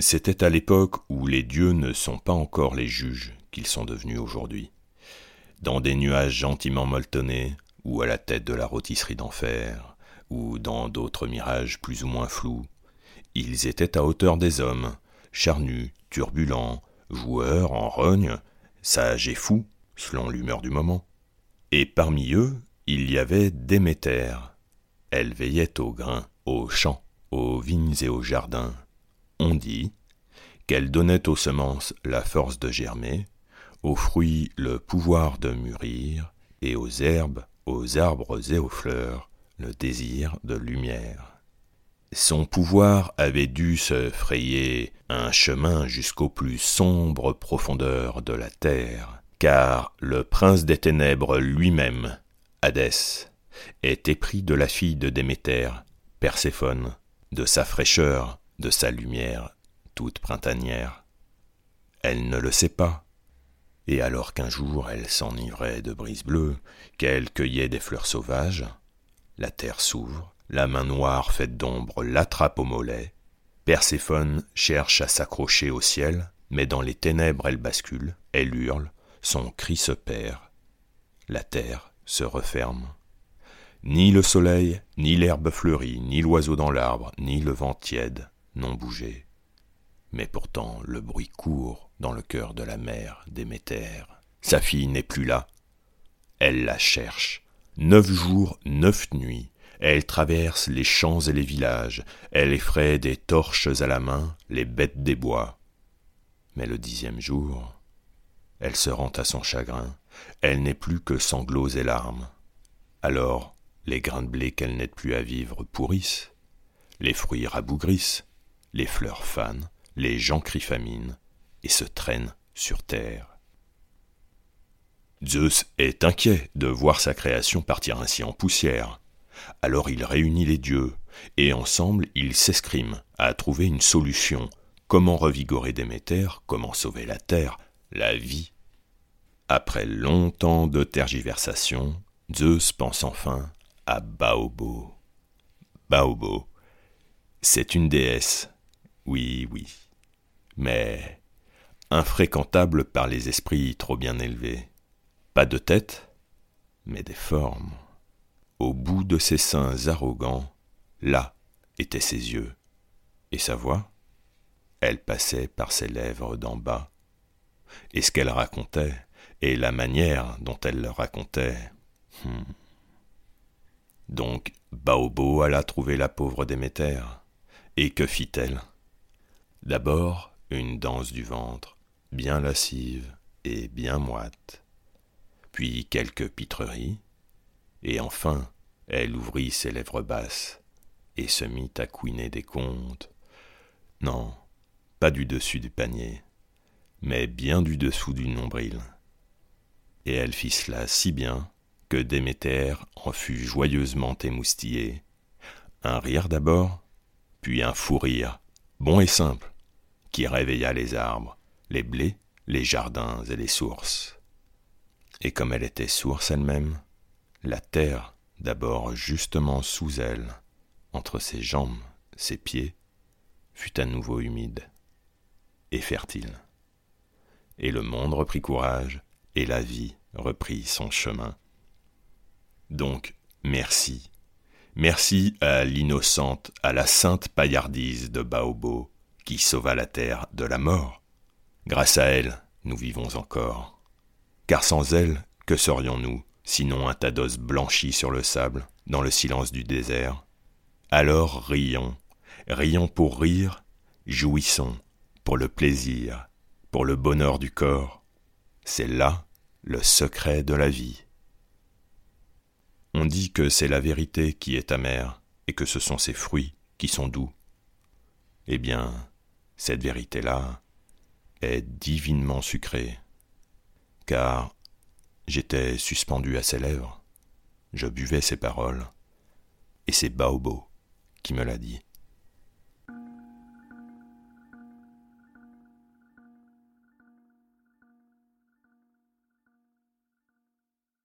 C'était à l'époque où les dieux ne sont pas encore les juges qu'ils sont devenus aujourd'hui. Dans des nuages gentiment molletonnés, ou à la tête de la rôtisserie d'enfer, ou dans d'autres mirages plus ou moins flous, ils étaient à hauteur des hommes, charnus, turbulents, joueurs en rogne, sages et fous, selon l'humeur du moment. Et parmi eux, il y avait Déméter. Elle veillait aux grains, aux champs, aux vignes et aux jardins. On dit qu'elle donnait aux semences la force de germer, aux fruits le pouvoir de mûrir, et aux herbes, aux arbres et aux fleurs le désir de lumière. Son pouvoir avait dû se frayer un chemin jusqu'aux plus sombres profondeurs de la terre, car le prince des ténèbres lui-même, Hadès, est épris de la fille de Déméter, Perséphone, de sa fraîcheur, de sa lumière toute printanière. Elle ne le sait pas, et alors qu'un jour elle s'enivrait de brise bleue, qu'elle cueillait des fleurs sauvages, la terre s'ouvre, la main noire faite d'ombre l'attrape au mollet, Perséphone cherche à s'accrocher au ciel, mais dans les ténèbres elle bascule, elle hurle, son cri se perd, la terre se referme. Ni le soleil, ni l'herbe fleurie, ni l'oiseau dans l'arbre, ni le vent tiède n'ont bougé. Mais pourtant le bruit court dans le cœur de la mère Déméter. Sa fille n'est plus là. Elle la cherche. Neuf jours, neuf nuits, elle traverse les champs et les villages, elle effraie des torches à la main les bêtes des bois. Mais le dixième jour, elle se rend à son chagrin, elle n'est plus que sanglots et larmes. Alors, les grains de blé qu'elle n'aide plus à vivre pourrissent, les fruits rabougrissent, les fleurs fanent, les gens crient famine, et se traînent sur terre. Zeus est inquiet de voir sa création partir ainsi en poussière. Alors il réunit les dieux, et ensemble ils s'escriment à trouver une solution. Comment revigorer Déméter, comment sauver la terre, la vie. Après longtemps de tergiversation, Zeus pense enfin à Baobo. Baobo, c'est une déesse, oui, oui, mais infréquentable par les esprits trop bien élevés. Pas de tête, mais des formes. Au bout de ses seins arrogants, là étaient ses yeux. Et sa voix Elle passait par ses lèvres d'en bas. Et ce qu'elle racontait, et la manière dont elle le racontait. Hmm. Donc Baobo alla trouver la pauvre Déméter. Et que fit-elle? D'abord une danse du ventre, bien lascive et bien moite, puis quelques pitreries, et enfin, elle ouvrit ses lèvres basses et se mit à couiner des contes. Non, pas du dessus du panier, mais bien du dessous du nombril. Et elle fit cela si bien que Déméter en fut joyeusement émoustillé. Un rire d'abord, puis un fou rire, bon et simple, qui réveilla les arbres, les blés, les jardins et les sources. Et comme elle était source elle-même, la terre, d'abord justement sous elle, entre ses jambes, ses pieds, fut à nouveau humide et fertile. Et le monde reprit courage, et la vie reprit son chemin. Donc, merci. Merci à l'innocente, à la sainte paillardise de Baobo, qui sauva la terre de la mort. Grâce à elle, nous vivons encore. Car sans elle, que serions-nous sinon un tas d'os sur le sable, dans le silence du désert? Alors rions, rions pour rire, jouissons, pour le plaisir, pour le bonheur du corps. C'est là le secret de la vie. On dit que c'est la vérité qui est amère, et que ce sont ses fruits qui sont doux. Eh bien, cette vérité-là est divinement sucrée, car J'étais suspendu à ses lèvres. Je buvais ses paroles. Et c'est Baobo qui me l'a dit.